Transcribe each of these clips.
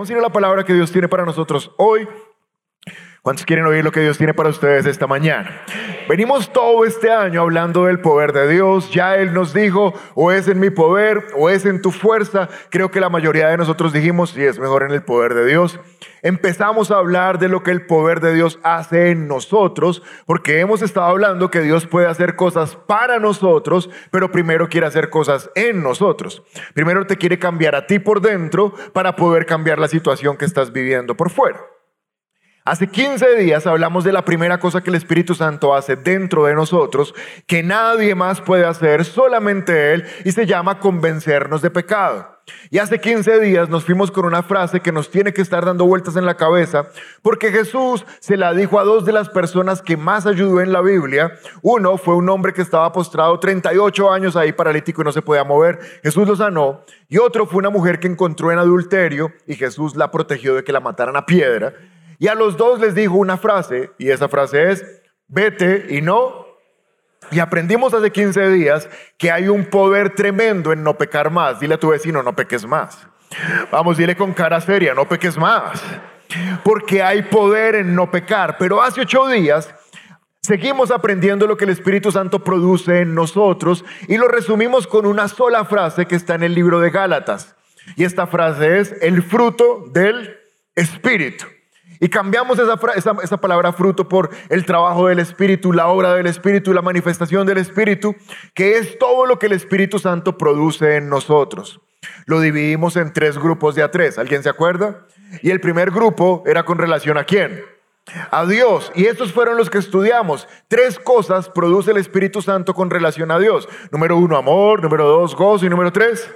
vamos a ir a la palabra que Dios tiene para nosotros hoy. ¿Cuántos quieren oír lo que Dios tiene para ustedes esta mañana? Venimos todo este año hablando del poder de Dios. Ya Él nos dijo, o es en mi poder, o es en tu fuerza. Creo que la mayoría de nosotros dijimos, sí, es mejor en el poder de Dios. Empezamos a hablar de lo que el poder de Dios hace en nosotros, porque hemos estado hablando que Dios puede hacer cosas para nosotros, pero primero quiere hacer cosas en nosotros. Primero te quiere cambiar a ti por dentro para poder cambiar la situación que estás viviendo por fuera. Hace 15 días hablamos de la primera cosa que el Espíritu Santo hace dentro de nosotros, que nadie más puede hacer, solamente Él, y se llama convencernos de pecado. Y hace 15 días nos fuimos con una frase que nos tiene que estar dando vueltas en la cabeza, porque Jesús se la dijo a dos de las personas que más ayudó en la Biblia. Uno fue un hombre que estaba postrado 38 años ahí paralítico y no se podía mover. Jesús lo sanó. Y otro fue una mujer que encontró en adulterio y Jesús la protegió de que la mataran a piedra. Y a los dos les dijo una frase, y esa frase es, vete y no. Y aprendimos hace 15 días que hay un poder tremendo en no pecar más. Dile a tu vecino, no peques más. Vamos, dile con cara seria, no peques más. Porque hay poder en no pecar. Pero hace ocho días seguimos aprendiendo lo que el Espíritu Santo produce en nosotros y lo resumimos con una sola frase que está en el libro de Gálatas. Y esta frase es el fruto del Espíritu. Y cambiamos esa, palabra fruto por el trabajo del Espíritu, la obra del Espíritu, la manifestación del Espíritu, que es todo lo que el Espíritu Santo produce en nosotros. Lo dividimos en tres grupos de a tres. ¿Alguien se acuerda? Y el primer grupo era con relación a quién? A Dios. Y estos fueron los que estudiamos. Tres cosas produce el Espíritu Santo con relación a Dios. Número uno, amor. Número dos, gozo. Y número tres,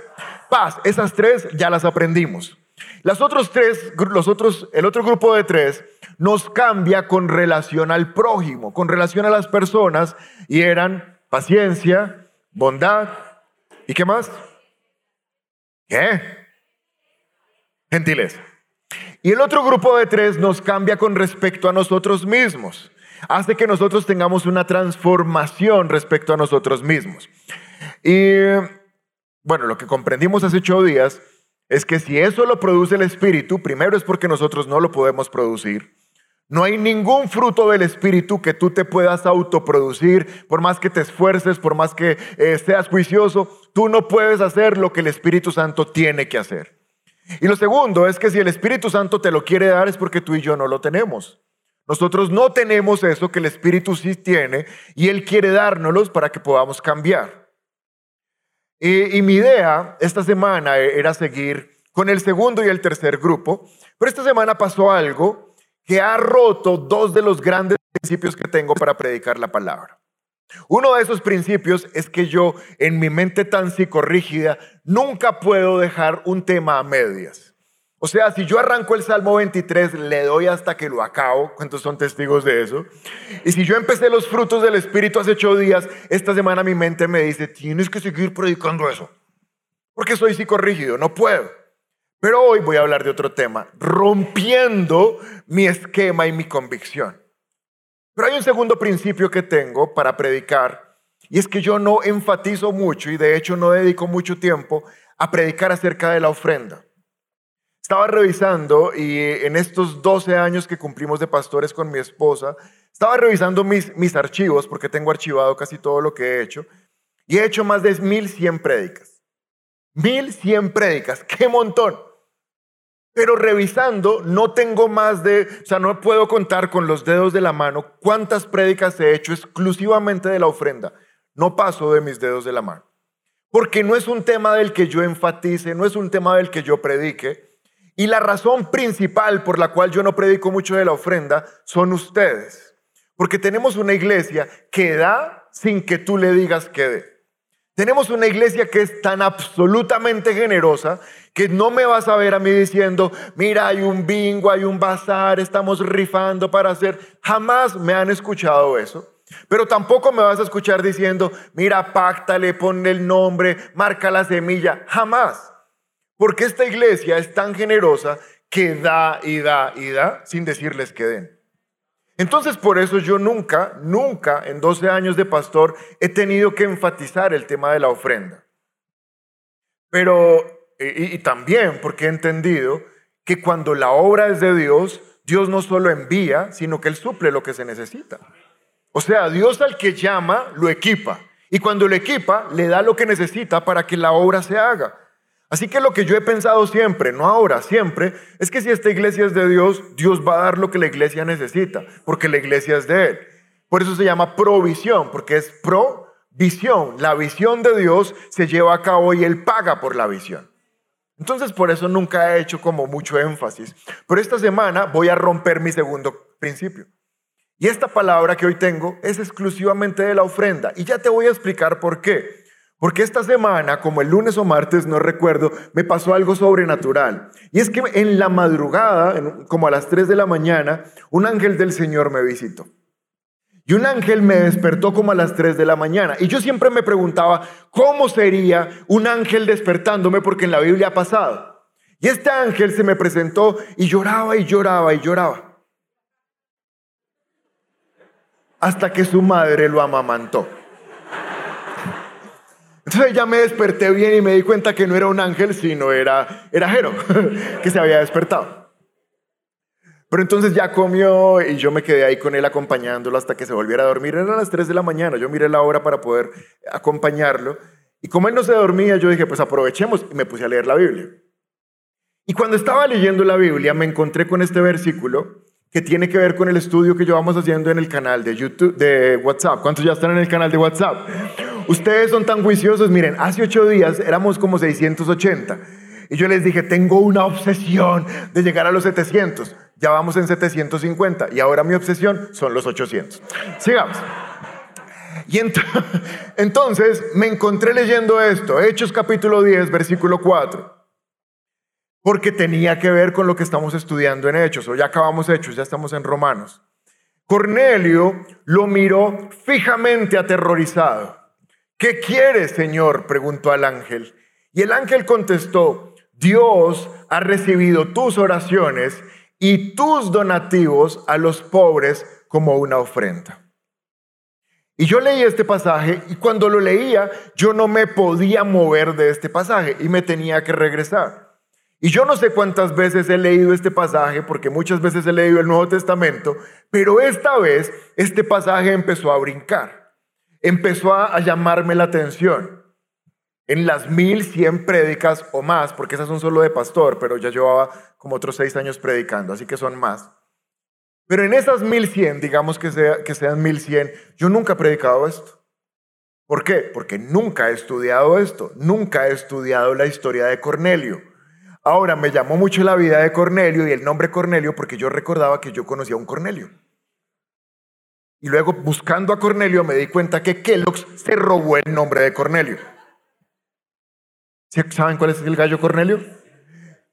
paz. Esas tres ya las aprendimos. Las otros tres, los otros, el otro grupo de tres nos cambia con relación al prójimo, con relación a las personas, y eran paciencia, bondad, ¿y qué más? ¿Qué? Gentileza. Y el otro grupo de tres nos cambia con respecto a nosotros mismos. Hace que nosotros tengamos una transformación respecto a nosotros mismos. Y bueno, lo que comprendimos hace ocho días es que si eso lo produce el Espíritu, primero es porque nosotros no lo podemos producir. No hay ningún fruto del Espíritu que tú te puedas autoproducir, por más que te esfuerces, por más que eh, seas juicioso, tú no puedes hacer lo que el Espíritu Santo tiene que hacer. Y lo segundo es que si el Espíritu Santo te lo quiere dar es porque tú y yo no lo tenemos. Nosotros no tenemos eso que el Espíritu sí tiene y Él quiere dárnoslos para que podamos cambiar. Y, mi idea esta semana era seguir con el segundo y el tercer grupo, pero esta semana pasó algo que ha roto dos de los grandes principios que tengo para predicar la palabra. Uno de esos principios es que yo, en mi mente tan psicorrígida, nunca puedo dejar un tema a medias. O sea, si yo arranco el Salmo 23, le doy hasta que lo acabo. ¿Cuántos son testigos de eso? Y si yo empecé los frutos del Espíritu hace ocho días, esta semana mi mente me dice, tienes que seguir predicando eso. Porque soy psicorrígido, no puedo. Pero hoy voy a hablar de otro tema, rompiendo mi esquema y mi convicción. Pero hay un segundo principio que tengo para predicar, y es que yo no enfatizo mucho, y de hecho no dedico mucho tiempo a predicar acerca de la ofrenda. Estaba revisando y en estos 12 años que cumplimos de pastores con mi esposa, estaba revisando mis, mis archivos porque tengo archivado casi todo lo que he hecho y he hecho más de 1100 prédicas. 1100 prédicas, qué montón. Pero revisando, no tengo más de, o sea, no puedo contar con los dedos de la mano cuántas prédicas he hecho exclusivamente de la ofrenda. No paso de mis dedos de la mano. Porque no es un tema del que yo enfatice, no es un tema del que yo predique, y la razón principal por la cual yo no predico mucho de la ofrenda son ustedes. Porque tenemos una iglesia que da sin que tú le digas que dé. Tenemos una iglesia que es tan absolutamente generosa que no me vas a ver a mí diciendo, mira, hay un bingo, hay un bazar, estamos rifando para hacer. Jamás me han escuchado eso. Pero tampoco me vas a escuchar diciendo, mira, páctale, ponle el nombre, marca la semilla. Jamás. Porque esta iglesia es tan generosa que da y da y da sin decirles que den. Entonces por eso yo nunca, nunca en 12 años de pastor he tenido que enfatizar el tema de la ofrenda. Pero, y, y también porque he entendido que cuando la obra es de Dios, Dios no solo envía, sino que Él suple lo que se necesita. O sea, Dios al que llama, lo equipa. Y cuando lo equipa, le da lo que necesita para que la obra se haga. Así que lo que yo he pensado siempre, no ahora, siempre, es que si esta iglesia es de Dios, Dios va a dar lo que la iglesia necesita, porque la iglesia es de Él. Por eso se llama provisión, porque es provisión. La visión de Dios se lleva a cabo y Él paga por la visión. Entonces por eso nunca he hecho como mucho énfasis. Pero esta semana voy a romper mi segundo principio. Y esta palabra que hoy tengo es exclusivamente de la ofrenda. Y ya te voy a explicar por qué. Porque esta semana, como el lunes o martes, no recuerdo, me pasó algo sobrenatural. Y es que en la madrugada, como a las 3 de la mañana, un ángel del Señor me visitó. Y un ángel me despertó como a las 3 de la mañana. Y yo siempre me preguntaba, ¿cómo sería un ángel despertándome? Porque en la Biblia ha pasado. Y este ángel se me presentó y lloraba y lloraba y lloraba. Hasta que su madre lo amamantó. Entonces ya me desperté bien y me di cuenta que no era un ángel, sino era, era Jero, que se había despertado. Pero entonces ya comió y yo me quedé ahí con él acompañándolo hasta que se volviera a dormir. Eran las 3 de la mañana, yo miré la hora para poder acompañarlo. Y como él no se dormía, yo dije, pues aprovechemos y me puse a leer la Biblia. Y cuando estaba leyendo la Biblia, me encontré con este versículo que tiene que ver con el estudio que llevamos haciendo en el canal de YouTube, de WhatsApp. ¿Cuántos ya están en el canal de WhatsApp? Ustedes son tan juiciosos. Miren, hace ocho días éramos como 680. Y yo les dije, tengo una obsesión de llegar a los 700. Ya vamos en 750 y ahora mi obsesión son los 800. Sigamos. Y entonces me encontré leyendo esto, Hechos capítulo 10, versículo 4. Porque tenía que ver con lo que estamos estudiando en Hechos, o ya acabamos Hechos, ya estamos en Romanos. Cornelio lo miró fijamente aterrorizado. ¿Qué quieres, Señor? preguntó al ángel. Y el ángel contestó, Dios ha recibido tus oraciones y tus donativos a los pobres como una ofrenda. Y yo leí este pasaje y cuando lo leía yo no me podía mover de este pasaje y me tenía que regresar. Y yo no sé cuántas veces he leído este pasaje, porque muchas veces he leído el Nuevo Testamento, pero esta vez este pasaje empezó a brincar, empezó a, llamarme la atención. En las mil cien prédicas o más, porque esas son solo de pastor, pero ya llevaba como otros seis años predicando, así que son más. Pero en esas mil cien, digamos que, sea, que sean mil cien, yo nunca he predicado esto. ¿Por qué? Porque nunca he estudiado esto, nunca he estudiado la historia de Cornelio. Ahora, me llamó mucho la vida de Cornelio y el nombre Cornelio porque yo recordaba que yo conocía a un Cornelio. Y luego, buscando a Cornelio, me di cuenta que Kellogg's se robó el nombre de Cornelio. ¿Saben cuál es el gallo Cornelio?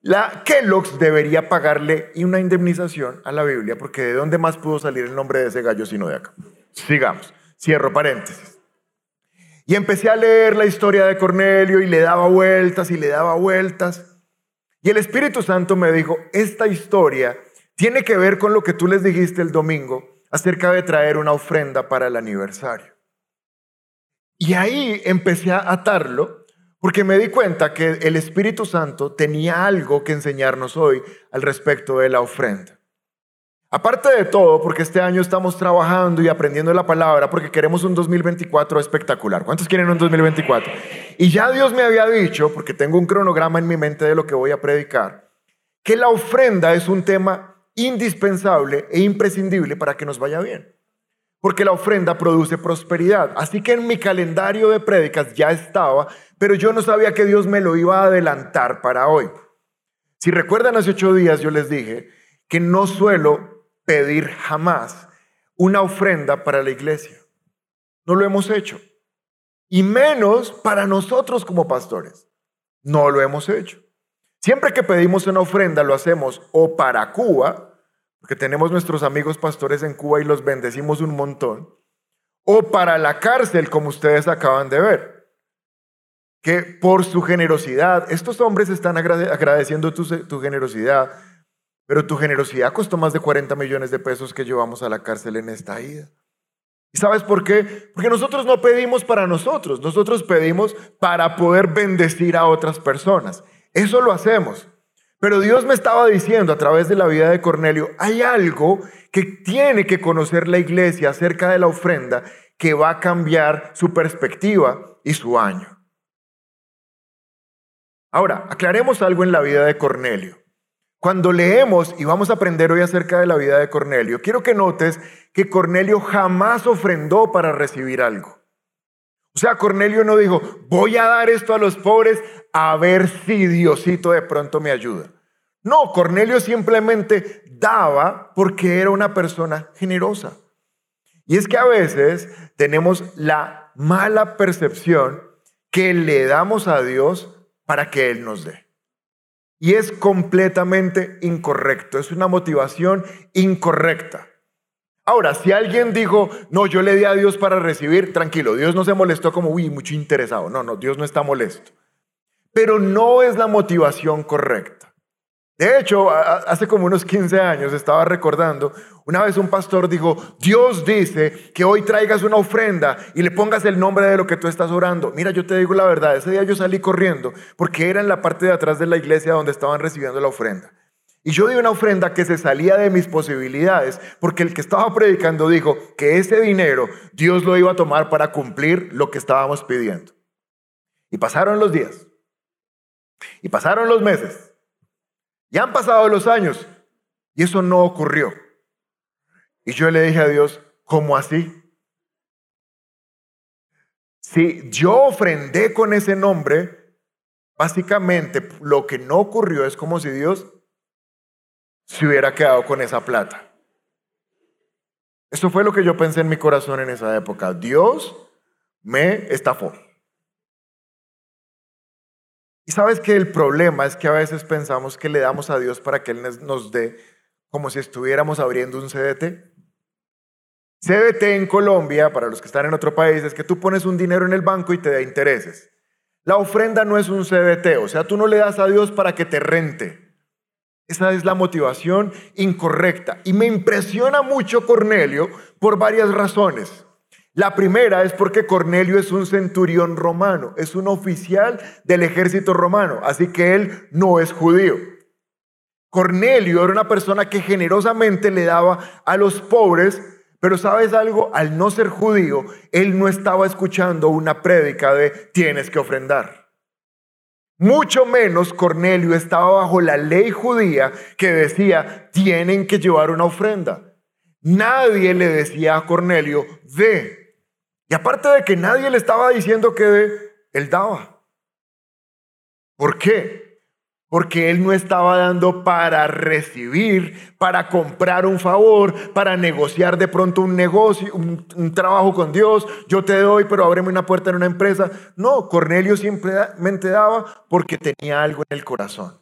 La Kellogg's debería pagarle una indemnización a la Biblia, porque ¿de dónde más pudo salir el nombre de ese gallo sino de acá? Sigamos, cierro paréntesis. Y empecé a leer la historia de Cornelio y le daba vueltas y le daba vueltas. Y el Espíritu Santo me dijo, esta historia tiene que ver con lo que tú les dijiste el domingo acerca de traer una ofrenda para el aniversario. Y ahí empecé a atarlo porque me di cuenta que el Espíritu Santo tenía algo que enseñarnos hoy al respecto de la ofrenda. Aparte de todo, porque este año estamos trabajando y aprendiendo la palabra, porque queremos un 2024 espectacular. ¿Cuántos quieren un 2024? Y ya Dios me había dicho, porque tengo un cronograma en mi mente de lo que voy a predicar, que la ofrenda es un tema indispensable e imprescindible para que nos vaya bien. Porque la ofrenda produce prosperidad. Así que en mi calendario de prédicas ya estaba pero yo no sabía que Dios me lo iba a adelantar para hoy. Si recuerdan hace ocho días yo les dije que no suelo pedir jamás una ofrenda para la iglesia. No lo hemos hecho. Y menos para nosotros como pastores. No lo hemos hecho. Siempre que pedimos una ofrenda lo hacemos o para Cuba, porque tenemos nuestros amigos pastores en Cuba y los bendecimos un montón, o para la cárcel, como ustedes acaban de ver que por su generosidad, estos hombres están agradeciendo tu, generosidad, pero tu generosidad costó más de 40 millones de pesos que llevamos a la cárcel en esta ida. ¿Y sabes por qué? Porque nosotros no pedimos para nosotros, nosotros pedimos para poder bendecir a otras personas. Eso lo hacemos. Pero Dios me estaba diciendo a través de la vida de Cornelio, hay algo que tiene que conocer la iglesia acerca de la ofrenda que va a cambiar su perspectiva y su año. Ahora, aclaremos algo en la vida de Cornelio. Cuando leemos y vamos a aprender hoy acerca de la vida de Cornelio, quiero que notes que Cornelio jamás ofrendó para recibir algo. O sea, Cornelio no dijo, voy a dar esto a los pobres a ver si Diosito de pronto me ayuda. No, Cornelio simplemente daba porque era una persona generosa. Y es que a veces tenemos la mala percepción que le damos a Dios para que Él nos dé. Y es completamente incorrecto, es una motivación incorrecta. Ahora, si alguien dijo, no, yo le di a Dios para recibir, tranquilo, Dios no se molestó como, uy, mucho interesado. No, no, Dios no está molesto. Pero no es la motivación correcta. De hecho, hace como unos 15 años estaba recordando, una vez un pastor dijo, Dios dice que hoy traigas una ofrenda y le pongas el nombre de lo que tú estás orando. Mira, yo te digo la verdad, ese día yo salí corriendo porque era en la parte de atrás de la iglesia donde estaban recibiendo la ofrenda. Y yo di una ofrenda que se salía de mis posibilidades, porque el que estaba predicando dijo que ese dinero Dios lo iba a tomar para cumplir lo que estábamos pidiendo. Y pasaron los días. Y pasaron los meses. Ya han pasado los años y eso no ocurrió. Y yo le dije a Dios, ¿cómo así? Si yo ofrendé con ese nombre, básicamente lo que no ocurrió es como si Dios se hubiera quedado con esa plata. Eso fue lo que yo pensé en mi corazón en esa época. Dios me estafó. Y sabes que el problema es que a veces pensamos que le damos a Dios para que Él nos dé como si estuviéramos abriendo un CDT. CDT en Colombia, para los que están en otro país, es que tú pones un dinero en el banco y te da intereses. La ofrenda no es un CDT, o sea, tú no le das a Dios para que te rente. Esa es la motivación incorrecta. Y me impresiona mucho Cornelio por varias razones. La primera es porque Cornelio es un centurión romano, es un oficial del ejército romano, así que él no es judío. Cornelio era una persona que generosamente le daba a los pobres, pero sabes algo, al no ser judío, él no estaba escuchando una prédica de tienes que ofrendar. Mucho menos Cornelio estaba bajo la ley judía que decía tienen que llevar una ofrenda. Nadie le decía a Cornelio, ve, y aparte de que nadie le estaba diciendo que él daba. ¿Por qué? Porque él no estaba dando para recibir, para comprar un favor, para negociar de pronto un negocio, un, un trabajo con Dios. Yo te doy, pero ábreme una puerta en una empresa. No, Cornelio simplemente daba porque tenía algo en el corazón.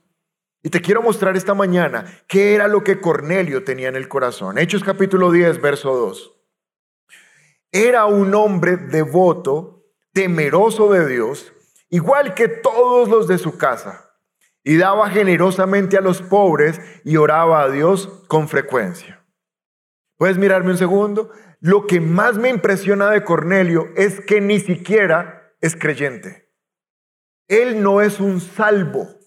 Y te quiero mostrar esta mañana qué era lo que Cornelio tenía en el corazón. Hechos capítulo 10, verso 2. Era un hombre devoto, temeroso de Dios, igual que todos los de su casa, y daba generosamente a los pobres y oraba a Dios con frecuencia. ¿Puedes mirarme un segundo? Lo que más me impresiona de Cornelio es que ni siquiera es creyente. Él no es un salvo.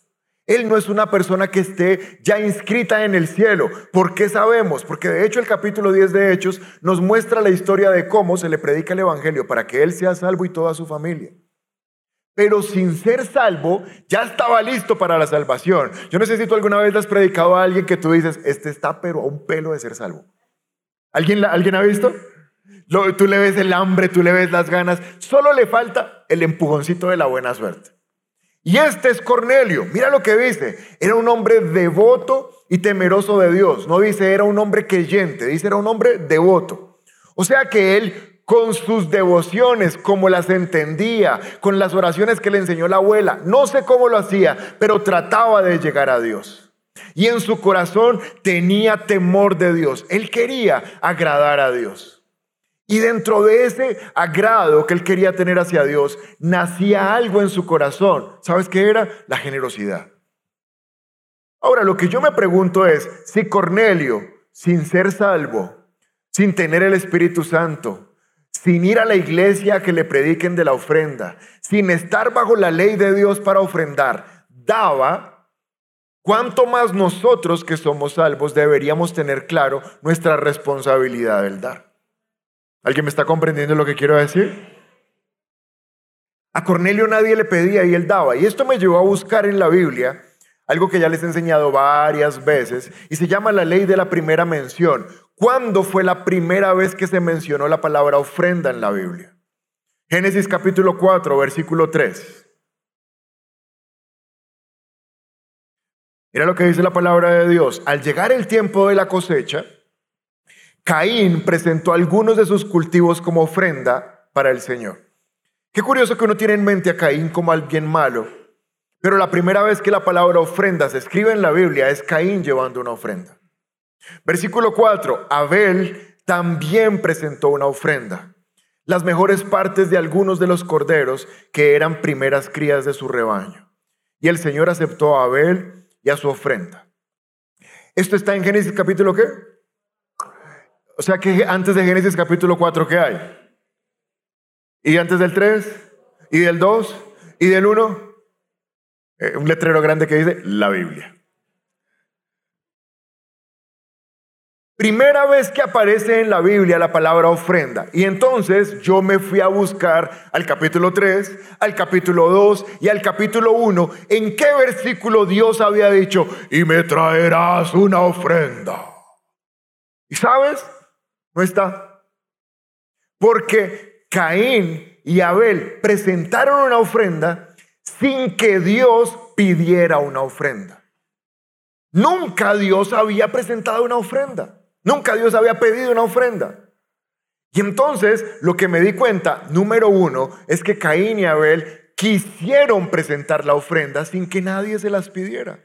Él no es una persona que esté ya inscrita en el cielo. ¿Por qué sabemos? Porque de hecho el capítulo 10 de Hechos nos muestra la historia de cómo se le predica el Evangelio para que Él sea salvo y toda su familia. Pero sin ser salvo, ya estaba listo para la salvación. Yo no sé si tú alguna vez has predicado a alguien que tú dices, este está pero a un pelo de ser salvo. ¿Alguien, ¿alguien ha visto? tú le ves el hambre, tú le ves las ganas, solo le falta el empujoncito de la buena suerte. Y este es Cornelio. Mira lo que dice. Era un hombre devoto y temeroso de Dios. No dice era un hombre creyente, dice era un hombre devoto. O sea que él con sus devociones, como las entendía, con las oraciones que le enseñó la abuela, no sé cómo lo hacía, pero trataba de llegar a Dios. Y en su corazón tenía temor de Dios. Él quería agradar a Dios. Y dentro de ese agrado que él quería tener hacia Dios, nacía algo en su corazón. ¿Sabes qué era? La generosidad. Ahora, lo que yo me pregunto es, si Cornelio, sin ser salvo, sin tener el Espíritu Santo, sin ir a la iglesia que le prediquen de la ofrenda, sin estar bajo la ley de Dios para ofrendar, daba, ¿Cuánto más nosotros que somos salvos deberíamos tener claro nuestra responsabilidad del dar? ¿Alguien me está comprendiendo lo que quiero decir? A Cornelio nadie le pedía y él daba. Y esto me llevó a buscar en la Biblia algo que ya les he enseñado varias veces y se llama la ley de la primera mención. ¿Cuándo fue la primera vez que se mencionó la palabra ofrenda en la Biblia? Génesis capítulo 4, versículo 3. Mira lo que dice la palabra de Dios. Al llegar el tiempo de la cosecha, Caín presentó algunos de sus cultivos como ofrenda para el Señor. Qué curioso que uno tiene en mente a Caín como alguien malo, pero la primera vez que la palabra ofrenda se escribe en la Biblia es Caín llevando una ofrenda. Versículo 4, Abel también presentó una ofrenda, las mejores partes de algunos de los corderos que eran primeras crías de su rebaño. Y el Señor aceptó a Abel y a su ofrenda. Esto está en Génesis capítulo qué? O sea que antes de Génesis capítulo 4, ¿qué hay? ¿Y antes del 3? ¿Y del 2? ¿Y del 1? Eh, un letrero grande que dice la Biblia. Primera vez que aparece en la Biblia la palabra ofrenda. Y entonces yo me fui a buscar al capítulo 3, al capítulo 2 y al capítulo 1 en qué versículo Dios había dicho, y me traerás una ofrenda. ¿Y sabes? No está. Porque Caín y Abel presentaron una ofrenda sin que Dios pidiera una ofrenda. Nunca Dios había presentado una ofrenda. Nunca Dios había pedido una ofrenda. Y entonces lo que me di cuenta, número uno, es que Caín y Abel quisieron presentar la ofrenda sin que nadie se las pidiera.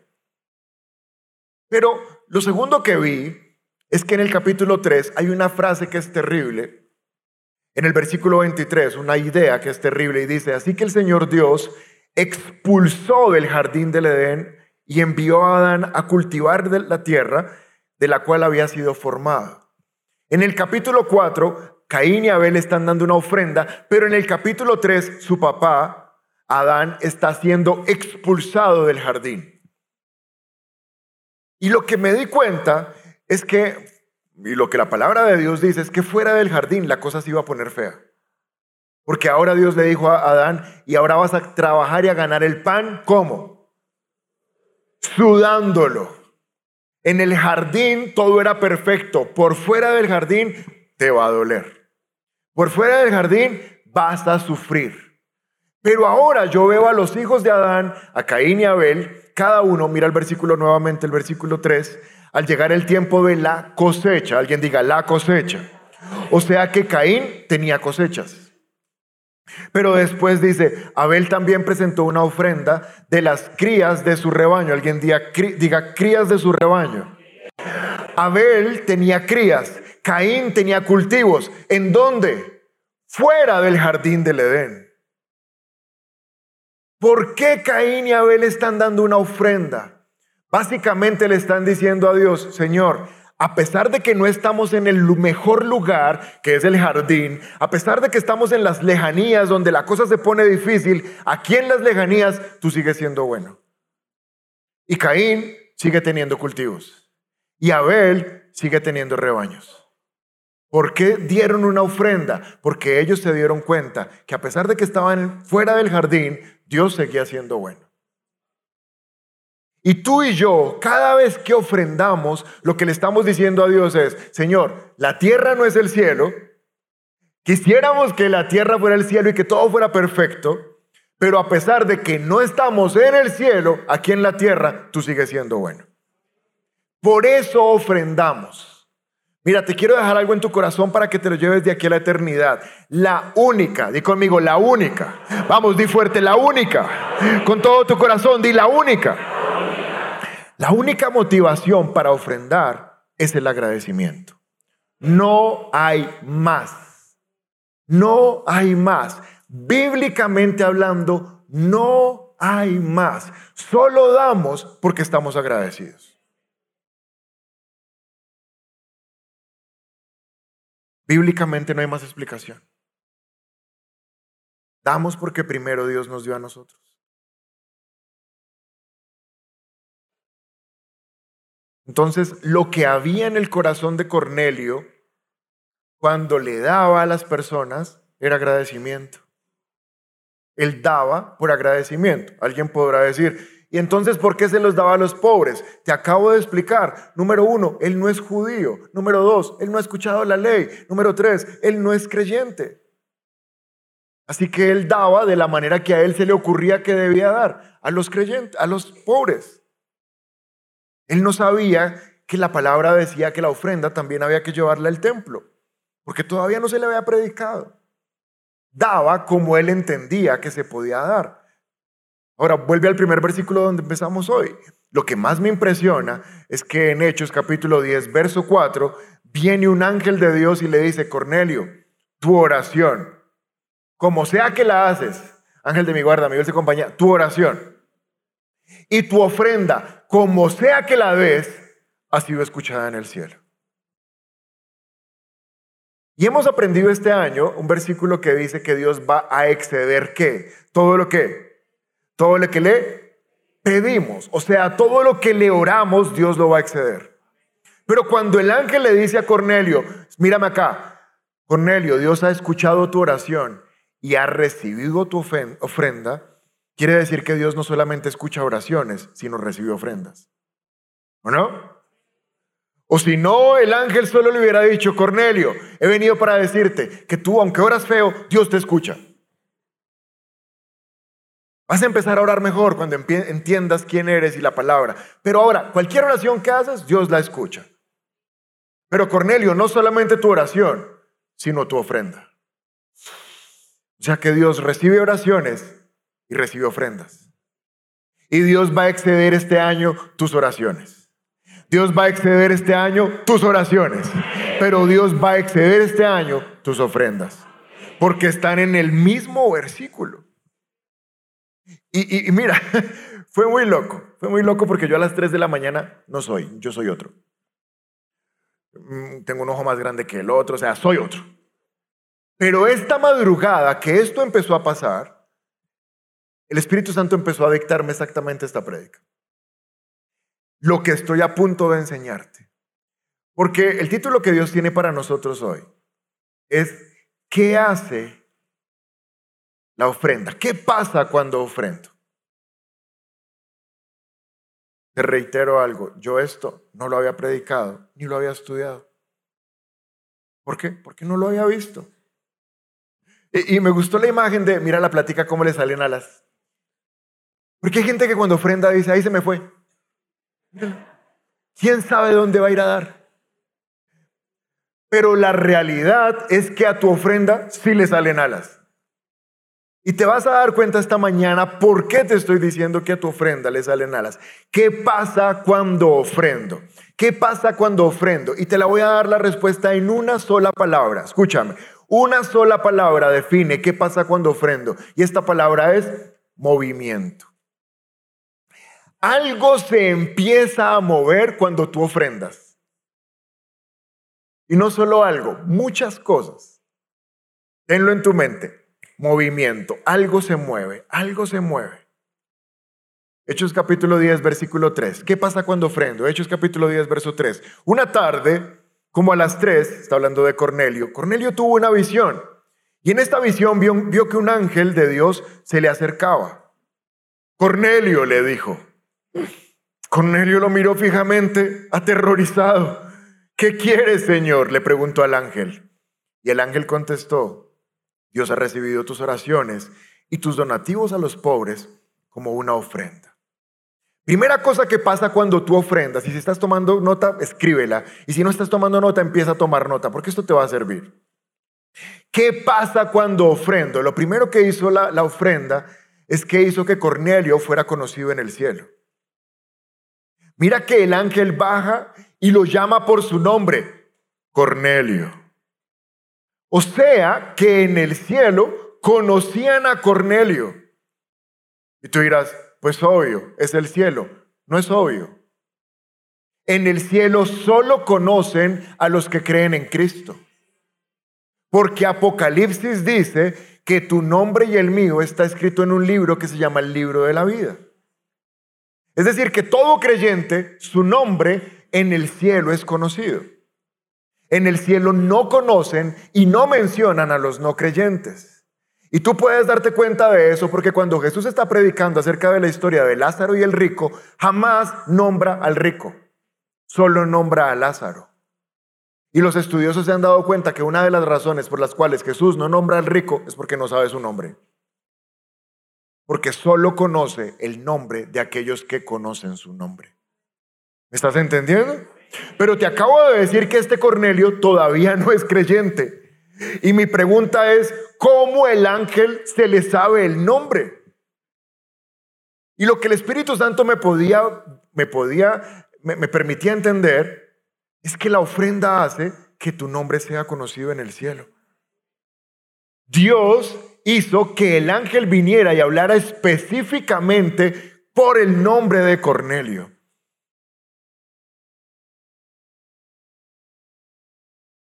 Pero lo segundo que vi es que en el capítulo 3 hay una frase que es terrible. En el versículo 23, una idea que es terrible y dice, así que el Señor Dios expulsó del jardín del Edén y envió a Adán a cultivar la tierra de la cual había sido formado. En el capítulo 4, Caín y Abel están dando una ofrenda, pero en el capítulo 3, su papá, Adán, está siendo expulsado del jardín. Y lo que me di cuenta es que, y lo que la palabra de Dios dice, es que fuera del jardín la cosa se iba a poner fea. Porque ahora Dios le dijo a Adán, y ahora vas a trabajar y a ganar el pan, ¿cómo? Sudándolo. En el jardín todo era perfecto. Por fuera del jardín te va a doler. Por fuera del jardín vas a sufrir. Pero ahora yo veo a los hijos de Adán, a Caín y Abel, cada uno, mira el versículo nuevamente, el versículo 3, al llegar el tiempo de la cosecha, alguien diga la cosecha. O sea que Caín tenía cosechas. Pero después dice, Abel también presentó una ofrenda de las crías de su rebaño. Alguien diga, crías de su rebaño. Abel tenía crías, Caín tenía cultivos. ¿En dónde? Fuera del jardín del Edén. ¿Por qué Caín y Abel están dando una ofrenda? Básicamente le están diciendo a Dios, Señor, a pesar de que no estamos en el mejor lugar, que es el jardín, a pesar de que estamos en las lejanías donde la cosa se pone difícil, aquí en las lejanías tú sigues siendo bueno. Y Caín sigue teniendo cultivos. Y Abel sigue teniendo rebaños. ¿Por qué dieron una ofrenda? Porque ellos se dieron cuenta que a pesar de que estaban fuera del jardín, Dios seguía siendo bueno. Y tú y yo, cada vez que ofrendamos, lo que le estamos diciendo a Dios es, Señor, la tierra no es el cielo. Quisiéramos que la tierra fuera el cielo y que todo fuera perfecto, pero a pesar de que no estamos en el cielo, aquí en la tierra, tú sigues siendo bueno. Por eso ofrendamos. Mira, te quiero dejar algo en tu corazón para que te lo lleves de aquí a la eternidad. La única, di conmigo, la única. Vamos, di fuerte, la única. Con todo tu corazón, di la única la única motivación para ofrendar es el agradecimiento. No hay más. No hay más. Bíblicamente hablando, no hay más. Solo damos porque estamos agradecidos. Bíblicamente no hay más explicación. Damos porque primero Dios nos dio a nosotros. Entonces, lo que había en el corazón de Cornelio cuando le daba a las personas era agradecimiento. Él daba por agradecimiento. Alguien podrá decir, ¿y entonces por qué se los daba a los pobres? Te acabo de explicar. Número uno, él no es judío. Número dos, él no ha escuchado la ley. Número tres, él no es creyente. Así que él daba de la manera que a él se le ocurría que debía dar, a los creyentes, a los pobres. Él no sabía que la palabra decía que la ofrenda también había que llevarla al templo, porque todavía no se le había predicado. Daba como él entendía que se podía dar. Ahora, vuelve al primer versículo donde empezamos hoy. Lo que más me impresiona es que en Hechos capítulo 10, verso 4, viene un ángel de Dios y le dice, Cornelio, tu oración, como sea que la haces, ángel de mi guarda, mi dulce compañía, tu oración y tu ofrenda, como sea que la des, ha sido escuchada en el cielo. Y hemos aprendido este año un versículo que dice que Dios va a exceder qué? Todo lo que, todo lo que le pedimos. O sea, todo lo que le oramos, Dios lo va a exceder. Pero cuando el ángel le dice a Cornelio, mírame acá, Cornelio, Dios ha escuchado tu oración y ha recibido tu ofrenda, Quiere decir que Dios no solamente escucha oraciones, sino recibe ofrendas. ¿O no? O si no, el ángel solo le hubiera dicho, Cornelio, he venido para decirte que tú, aunque oras feo, Dios te escucha. Vas a empezar a orar mejor cuando entiendas quién eres y la palabra. Pero ahora, cualquier oración que haces, Dios la escucha. Pero Cornelio, no solamente tu oración, sino tu ofrenda. Sea que Dios recibe oraciones y recibe ofrendas. Y Dios va a exceder este año tus oraciones. Dios va a exceder este año tus oraciones. Pero Dios va a exceder este año tus ofrendas. Porque están en el mismo versículo. Y, mira, fue muy loco. Fue muy loco porque yo a las 3 de la mañana no soy, yo soy otro. Mm, tengo un ojo más grande que el otro, o sea, soy otro. Pero esta madrugada que esto empezó a pasar, el Espíritu Santo empezó a dictarme exactamente esta prédica. Lo que estoy a punto de enseñarte. Porque el título que Dios tiene para nosotros hoy es ¿qué hace la ofrenda? ¿Qué pasa cuando ofrendo? Te reitero algo, yo esto no lo había predicado ni lo había estudiado. ¿Por qué? Porque no lo había visto. Y, me gustó la imagen de, mira la plática cómo le salen alas. Porque hay gente que cuando ofrenda dice, ahí se me fue. ¿Quién sabe dónde va a ir a dar? Pero la realidad es que a tu ofrenda sí le salen alas. Y te vas a dar cuenta esta mañana por qué te estoy diciendo que a tu ofrenda le salen alas. ¿Qué pasa cuando ofrendo? ¿Qué pasa cuando ofrendo? Y te la voy a dar la respuesta en una sola palabra. Escúchame, una sola palabra define qué pasa cuando ofrendo. Y esta palabra es movimiento. Algo se empieza a mover cuando tú ofrendas. Y no solo algo, muchas cosas. Tenlo en tu mente. Movimiento. Algo se mueve, algo se mueve. Hechos capítulo 10, versículo 3. ¿Qué pasa cuando ofrendo? Hechos capítulo 10, verso 3. Una tarde, como a las 3, está hablando de Cornelio, Cornelio tuvo una visión. Y en esta visión vio, vio que un ángel de Dios se le acercaba. Cornelio le dijo, Cornelio lo miró fijamente, aterrorizado. ¿Qué quieres, Señor? le preguntó al ángel. Y el ángel contestó, Dios ha recibido tus oraciones y tus donativos a los pobres como una ofrenda. Primera cosa que pasa cuando tú ofrendas, y si estás tomando nota, escríbela. Y si no estás tomando nota, empieza a tomar nota, porque esto te va a servir. ¿Qué pasa cuando ofrendo? Lo primero que hizo la, la ofrenda es que hizo que Cornelio fuera conocido en el cielo. Mira que el ángel baja y lo llama por su nombre, Cornelio. O sea que en el cielo conocían a Cornelio. Y tú dirás, pues obvio, es el cielo. No es obvio. En el cielo solo conocen a los que creen en Cristo. Porque Apocalipsis dice que tu nombre y el mío está escrito en un libro que se llama el libro de la vida. Es decir, que todo creyente, su nombre en el cielo es conocido. En el cielo no conocen y no mencionan a los no creyentes. Y tú puedes darte cuenta de eso porque cuando Jesús está predicando acerca de la historia de Lázaro y el rico, jamás nombra al rico, solo nombra a Lázaro. Y los estudiosos se han dado cuenta que una de las razones por las cuales Jesús no nombra al rico es porque no sabe su nombre. Porque solo conoce el nombre de aquellos que conocen su nombre. ¿Me estás entendiendo? Pero te acabo de decir que este Cornelio todavía no es creyente. Y mi pregunta es, ¿cómo el ángel se le sabe el nombre? Y lo que el Espíritu Santo me podía, me podía, me, permitía entender es que la ofrenda hace que tu nombre sea conocido en el cielo. Dios hizo que el ángel viniera y hablara específicamente por el nombre de Cornelio.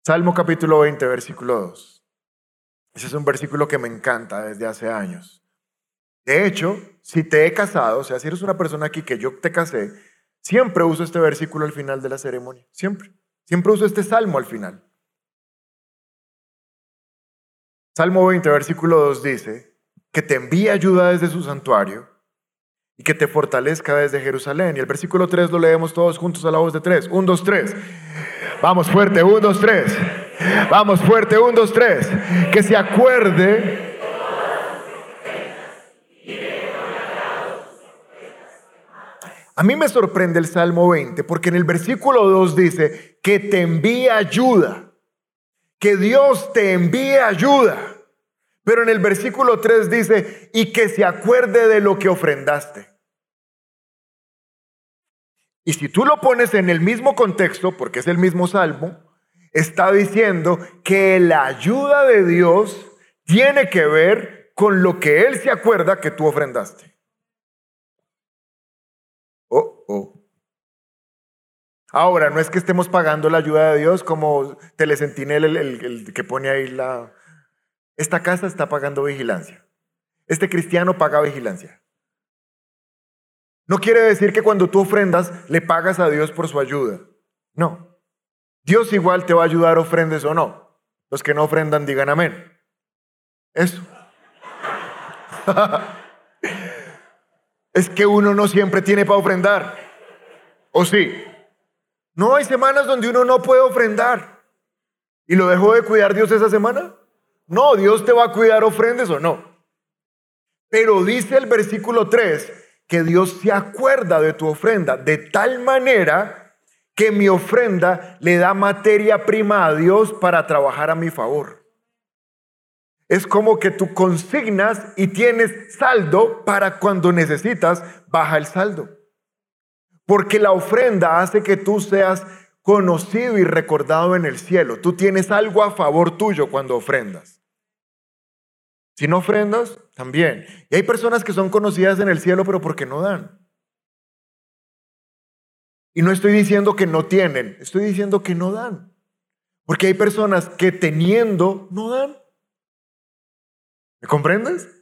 Salmo capítulo 20, versículo 2. Ese es un versículo que me encanta desde hace años. De hecho, si te he casado, o sea, si eres una persona aquí que yo te casé, siempre uso este versículo al final de la ceremonia. Siempre. Siempre uso este salmo al final. Salmo 20, versículo 2 dice, que te envíe ayuda desde su santuario y que te fortalezca desde Jerusalén. Y el versículo 3 lo leemos todos juntos a la voz de tres. Un, dos, tres. Vamos fuerte, un, dos, tres. Vamos fuerte, un, dos, tres. Que se acuerde. A mí me sorprende el Salmo 20 porque en el versículo 2 dice que te envía ayuda, que Dios te envía ayuda. Pero en el versículo 3 dice, y que se acuerde de lo que ofrendaste. Y si tú lo pones en el mismo contexto, porque es el mismo salmo, está diciendo que la ayuda de Dios tiene que ver con lo que Él se acuerda que tú ofrendaste. Ahora, no es que estemos pagando la ayuda de Dios como Telecentinel, el, el que pone ahí la... Esta casa está pagando vigilancia. Este cristiano paga vigilancia. No quiere decir que cuando tú ofrendas le pagas a Dios por su ayuda. No. Dios igual te va a ayudar, ofrendes o no. Los que no ofrendan digan amén. Eso. es que uno no siempre tiene para ofrendar. ¿O sí? No hay semanas donde uno no puede ofrendar. ¿Y lo dejó de cuidar Dios esa semana? No, Dios te va a cuidar ofrendes o no. Pero dice el versículo 3 que Dios se acuerda de tu ofrenda de tal manera que mi ofrenda le da materia prima a Dios para trabajar a mi favor. Es como que tú consignas y tienes saldo para cuando necesitas, baja el saldo. Porque la ofrenda hace que tú seas conocido y recordado en el cielo. Tú tienes algo a favor tuyo cuando ofrendas. Si no ofrendas, también. Y hay personas que son conocidas en el cielo, pero porque no dan. Y no estoy diciendo que no tienen, estoy diciendo que no dan. Porque hay personas que teniendo no dan. ¿Me comprendes?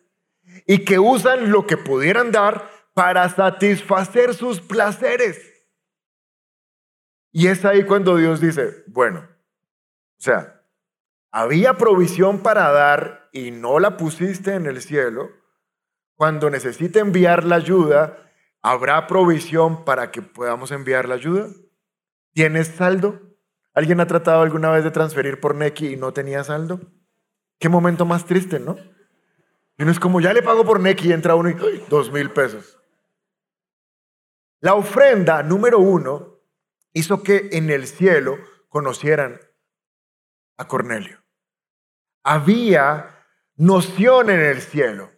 Y que usan lo que pudieran dar para satisfacer sus placeres. Y es ahí cuando Dios dice, bueno, o sea, había provisión para dar y no la pusiste en el cielo, cuando necesite enviar la ayuda, ¿habrá provisión para que podamos enviar la ayuda? ¿Tienes saldo? ¿Alguien ha tratado alguna vez de transferir por Neki y no tenía saldo? Qué momento más triste, ¿no? Y no es como, ya le pago por Neki y entra uno y dos mil pesos. La ofrenda número uno hizo que en el cielo conocieran a Cornelio había noción en el cielo.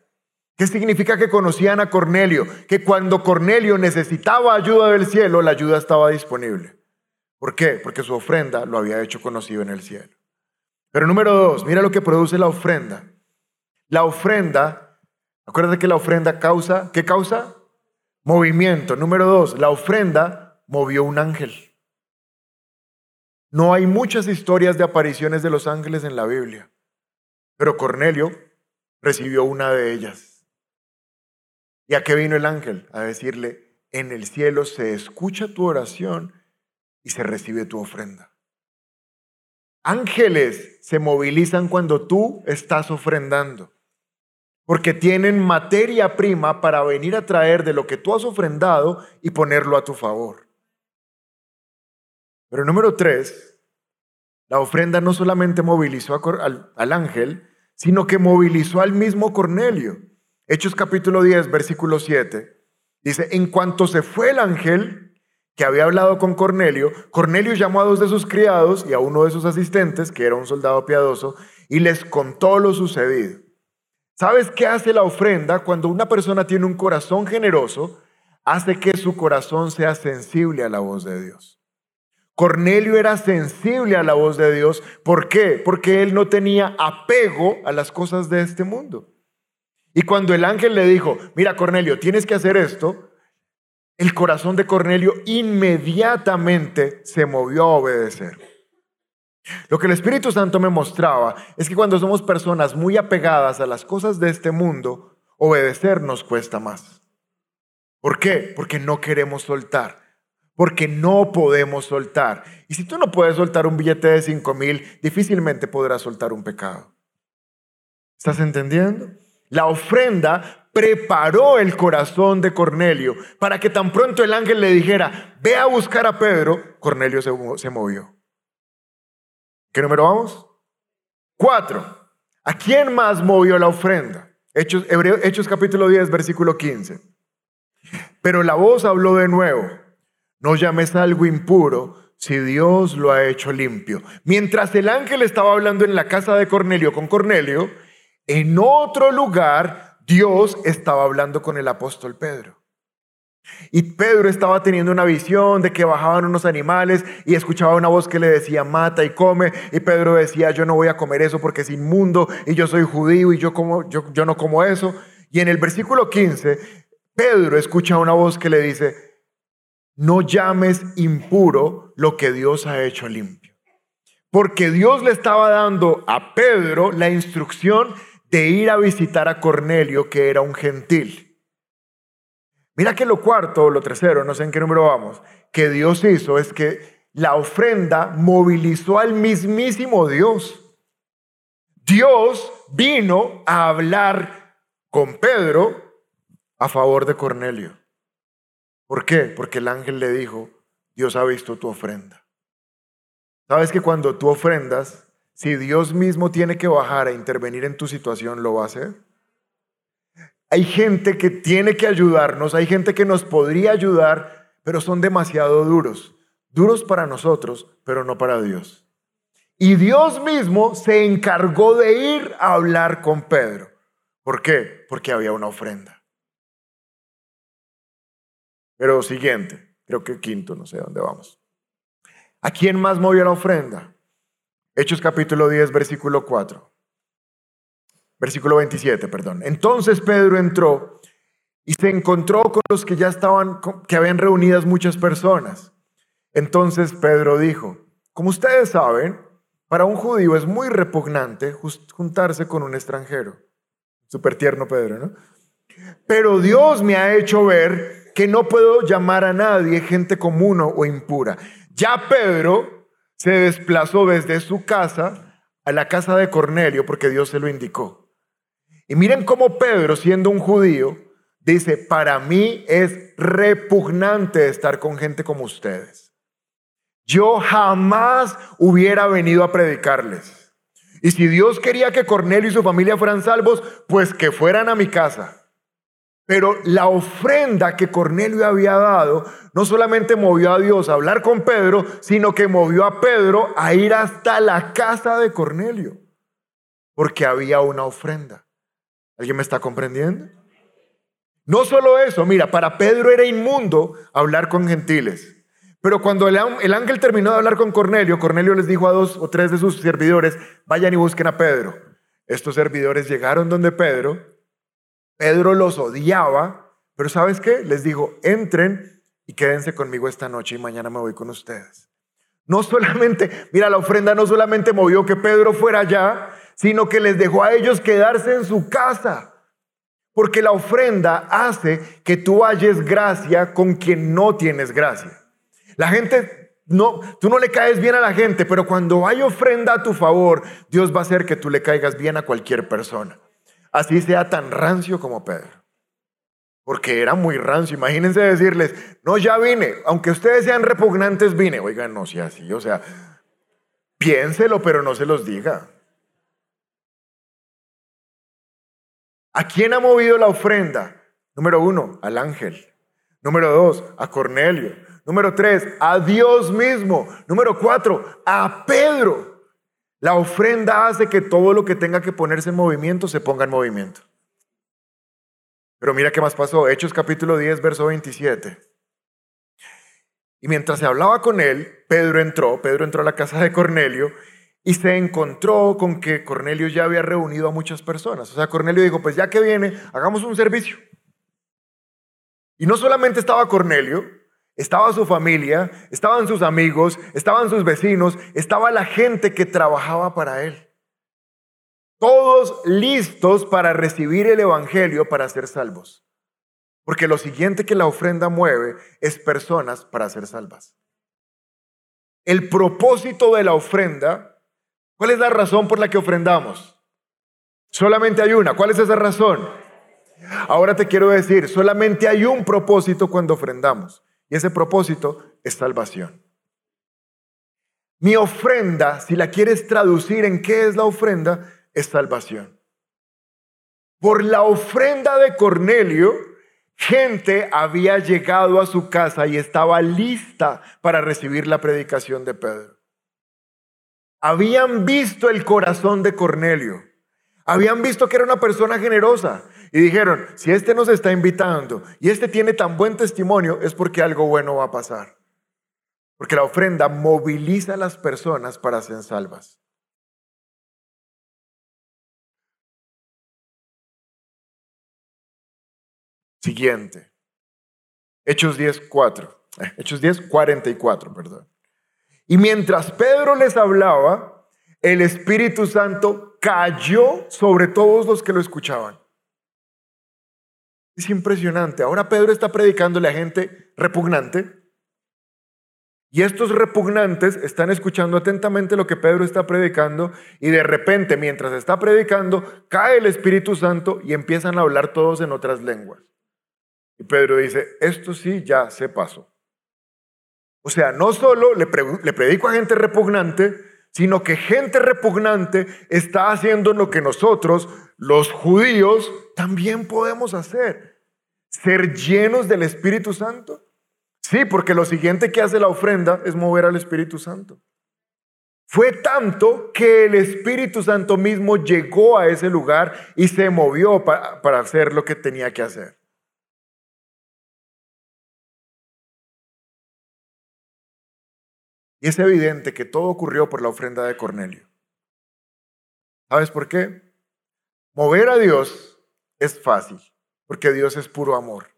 ¿Qué significa que conocían a Cornelio? Que cuando Cornelio necesitaba ayuda del cielo, la ayuda estaba disponible. ¿Por qué? Porque su ofrenda lo había hecho conocido en el cielo. Pero número dos, mira lo que produce la ofrenda. La ofrenda, acuérdate que la ofrenda causa, ¿qué causa? Movimiento. Número dos, la ofrenda movió un ángel. No hay muchas historias de apariciones de los ángeles en la Biblia. Pero Cornelio recibió una de ellas. ¿Y a qué vino el ángel? A decirle, en el cielo se escucha tu oración y se recibe tu ofrenda. Ángeles se movilizan cuando tú estás ofrendando, porque tienen materia prima para venir a traer de lo que tú has ofrendado y ponerlo a tu favor. Pero número tres, la ofrenda no solamente movilizó al, al ángel, sino que movilizó al mismo Cornelio. Hechos capítulo 10, versículo 7. Dice, en cuanto se fue el ángel que había hablado con Cornelio, Cornelio llamó a dos de sus criados y a uno de sus asistentes, que era un soldado piadoso, y les contó lo sucedido. ¿Sabes qué hace la ofrenda cuando una persona tiene un corazón generoso? Hace que su corazón sea sensible a la voz de Dios. Cornelio era sensible a la voz de Dios. ¿Por qué? Porque él no tenía apego a las cosas de este mundo. Y cuando el ángel le dijo, mira Cornelio, tienes que hacer esto, el corazón de Cornelio inmediatamente se movió a obedecer. Lo que el Espíritu Santo me mostraba es que cuando somos personas muy apegadas a las cosas de este mundo, obedecer nos cuesta más. ¿Por qué? Porque no queremos soltar. Porque no podemos soltar. Y si tú no puedes soltar un billete de 5 mil, difícilmente podrás soltar un pecado. ¿Estás entendiendo? La ofrenda preparó el corazón de Cornelio para que tan pronto el ángel le dijera, ve a buscar a Pedro, Cornelio se, movió. ¿Qué número vamos? Cuatro. ¿A quién más movió la ofrenda? Hechos, Hechos capítulo 10, versículo 15. Pero la voz habló de nuevo, no llames algo impuro si Dios lo ha hecho limpio. Mientras el ángel estaba hablando en la casa de Cornelio con Cornelio, en otro lugar, Dios estaba hablando con el apóstol Pedro. Y Pedro estaba teniendo una visión de que bajaban unos animales y escuchaba una voz que le decía, mata y come. Y Pedro decía, yo no voy a comer eso porque es inmundo y yo soy judío y yo, como, yo, yo no como eso. Y en el versículo 15, Pedro escucha una voz que le dice, no llames impuro lo que Dios ha hecho limpio. Porque Dios le estaba dando a Pedro la instrucción de ir a visitar a Cornelio, que era un gentil. Mira que lo cuarto, lo tercero, no sé en qué número vamos, que Dios hizo es que la ofrenda movilizó al mismísimo Dios. Dios vino a hablar con Pedro a favor de Cornelio. ¿Por qué? Porque el ángel le dijo, Dios ha visto tu ofrenda. ¿Sabes que cuando tú ofrendas, si Dios mismo tiene que bajar a intervenir en tu situación, ¿lo va a hacer? Hay gente que tiene que ayudarnos, hay gente que nos podría ayudar, pero son demasiado duros. Duros para nosotros, pero no para Dios. Y Dios mismo se encargó de ir a hablar con Pedro. ¿Por qué? Porque había una ofrenda. Pero siguiente, creo que quinto, no sé dónde vamos. ¿A quién más movió la ofrenda? Hechos capítulo 10, versículo 4. Versículo 27, perdón. Entonces Pedro entró y se encontró con los que ya estaban, que habían reunidas muchas personas. Entonces Pedro dijo, como ustedes saben, para un judío es muy repugnante juntarse con un extranjero. Súper tierno Pedro, ¿no? Pero Dios me ha hecho ver que no puedo llamar a nadie gente común o impura. Ya Pedro se desplazó desde su casa a la casa de Cornelio porque Dios se lo indicó. Y miren cómo Pedro, siendo un judío, dice, para mí es repugnante estar con gente como ustedes. Yo jamás hubiera venido a predicarles. Y si Dios quería que Cornelio y su familia fueran salvos, pues que fueran a mi casa. Pero la ofrenda que Cornelio había dado no solamente movió a Dios a hablar con Pedro, sino que movió a Pedro a ir hasta la casa de Cornelio, porque había una ofrenda. ¿Alguien me está comprendiendo? No solo eso, mira, para Pedro era inmundo hablar con gentiles. Pero cuando el, ángel terminó de hablar con Cornelio, Cornelio les dijo a dos o tres de sus servidores, vayan y busquen a Pedro. Estos servidores llegaron donde Pedro Pedro los odiaba, pero ¿sabes qué? Les dijo, entren y quédense conmigo esta noche y mañana me voy con ustedes. No solamente, mira, la ofrenda no solamente movió que Pedro fuera allá, sino que les dejó a ellos quedarse en su casa. Porque la ofrenda hace que tú halles gracia con quien no tienes gracia. La gente no, tú no le caes bien a la gente, pero cuando hay ofrenda a tu favor, Dios va a hacer que tú le caigas bien a cualquier persona. Así sea tan rancio como Pedro. Porque era muy rancio. Imagínense decirles, no, ya vine. Aunque ustedes sean repugnantes, vine. Oigan, no sea así. O sea, piénselo, pero no se los diga. ¿A quién ha movido la ofrenda? Número uno, al ángel. Número dos, a Cornelio. Número tres, a Dios mismo. Número cuatro, a Pedro. La ofrenda hace que todo lo que tenga que ponerse en movimiento se ponga en movimiento. Pero mira qué más pasó. Hechos capítulo 10, verso 27. Y mientras se hablaba con él, Pedro entró, Pedro entró a la casa de Cornelio y se encontró con que Cornelio ya había reunido a muchas personas. O sea, Cornelio dijo, pues ya que viene, hagamos un servicio. Y no solamente estaba Cornelio, estaba su familia, estaban sus amigos, estaban sus vecinos, estaba la gente que trabajaba para él. Todos listos para recibir el Evangelio para ser salvos. Porque lo siguiente que la ofrenda mueve es personas para ser salvas. El propósito de la ofrenda, ¿cuál es la razón por la que ofrendamos? Solamente hay una. ¿Cuál es esa razón? Ahora te quiero decir, solamente hay un propósito cuando ofrendamos. Y ese propósito es salvación. Mi ofrenda, si la quieres traducir en qué es la ofrenda, es salvación. Por la ofrenda de Cornelio, gente había llegado a su casa y estaba lista para recibir la predicación de Pedro. Habían visto el corazón de Cornelio. Habían visto que era una persona generosa. Y dijeron, si este nos está invitando y este tiene tan buen testimonio, es porque algo bueno va a pasar. Porque la ofrenda moviliza a las personas para ser salvas. Siguiente. Hechos 10.4. Eh, Hechos 10, 44, perdón. Y mientras Pedro les hablaba, el Espíritu Santo cayó sobre todos los que lo escuchaban. Es impresionante. Ahora Pedro está predicándole a gente repugnante. Y estos repugnantes están escuchando atentamente lo que Pedro está predicando y de repente mientras está predicando cae el Espíritu Santo y empiezan a hablar todos en otras lenguas. Y Pedro dice, esto sí ya se pasó. O sea, no solo le, predico a gente repugnante, sino que gente repugnante está haciendo lo que nosotros, los judíos, también podemos hacer. Ser llenos del Espíritu Santo. Sí, porque lo siguiente que hace la ofrenda es mover al Espíritu Santo. Fue tanto que el Espíritu Santo mismo llegó a ese lugar y se movió para, para hacer lo que tenía que hacer. Y es evidente que todo ocurrió por la ofrenda de Cornelio. ¿Sabes por qué? Mover a Dios es fácil, porque Dios es puro amor.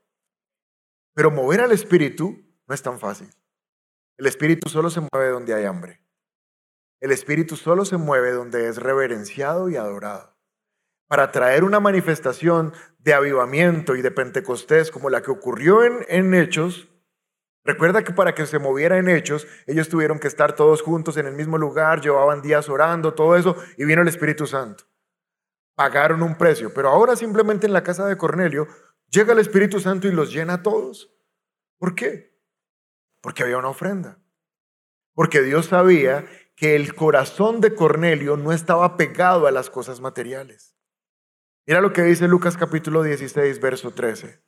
Pero mover al Espíritu no es tan fácil. El Espíritu solo se mueve donde hay hambre. El Espíritu solo se mueve donde es reverenciado y adorado. Para traer una manifestación de avivamiento y de Pentecostés como la que ocurrió en, en Hechos, Recuerda que para que se moviera en hechos, ellos tuvieron que estar todos juntos en el mismo lugar, llevaban días orando, todo eso, y vino el Espíritu Santo. Pagaron un precio, pero ahora simplemente en la casa de Cornelio llega el Espíritu Santo y los llena a todos. ¿Por qué? Porque había una ofrenda. Porque Dios sabía que el corazón de Cornelio no estaba pegado a las cosas materiales. Mira lo que dice Lucas capítulo 16, verso 13.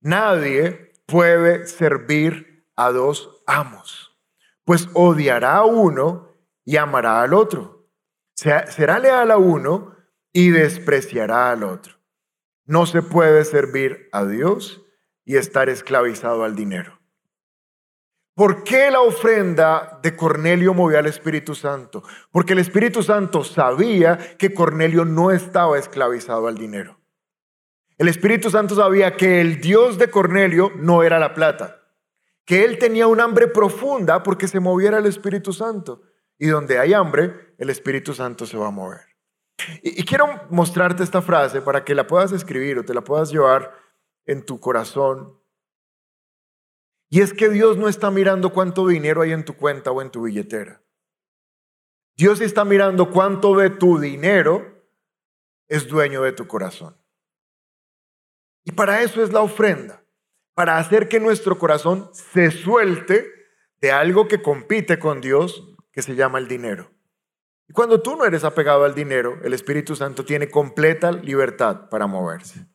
Nadie puede servir a dos amos, pues odiará a uno y amará al otro. Será leal a uno y despreciará al otro. No se puede servir a Dios y estar esclavizado al dinero. ¿Por qué la ofrenda de Cornelio movió al Espíritu Santo? Porque el Espíritu Santo sabía que Cornelio no estaba esclavizado al dinero. El Espíritu Santo sabía que el Dios de Cornelio no era la plata, que él tenía un hambre profunda porque se moviera el Espíritu Santo. Y donde hay hambre, el Espíritu Santo se va a mover. Y, quiero mostrarte esta frase para que la puedas escribir o te la puedas llevar en tu corazón. Y es que Dios no está mirando cuánto dinero hay en tu cuenta o en tu billetera. Dios está mirando cuánto de tu dinero es dueño de tu corazón. Y para eso es la ofrenda, para hacer que nuestro corazón se suelte de algo que compite con Dios, que se llama el dinero. Y cuando tú no eres apegado al dinero, el Espíritu Santo tiene completa libertad para moverse.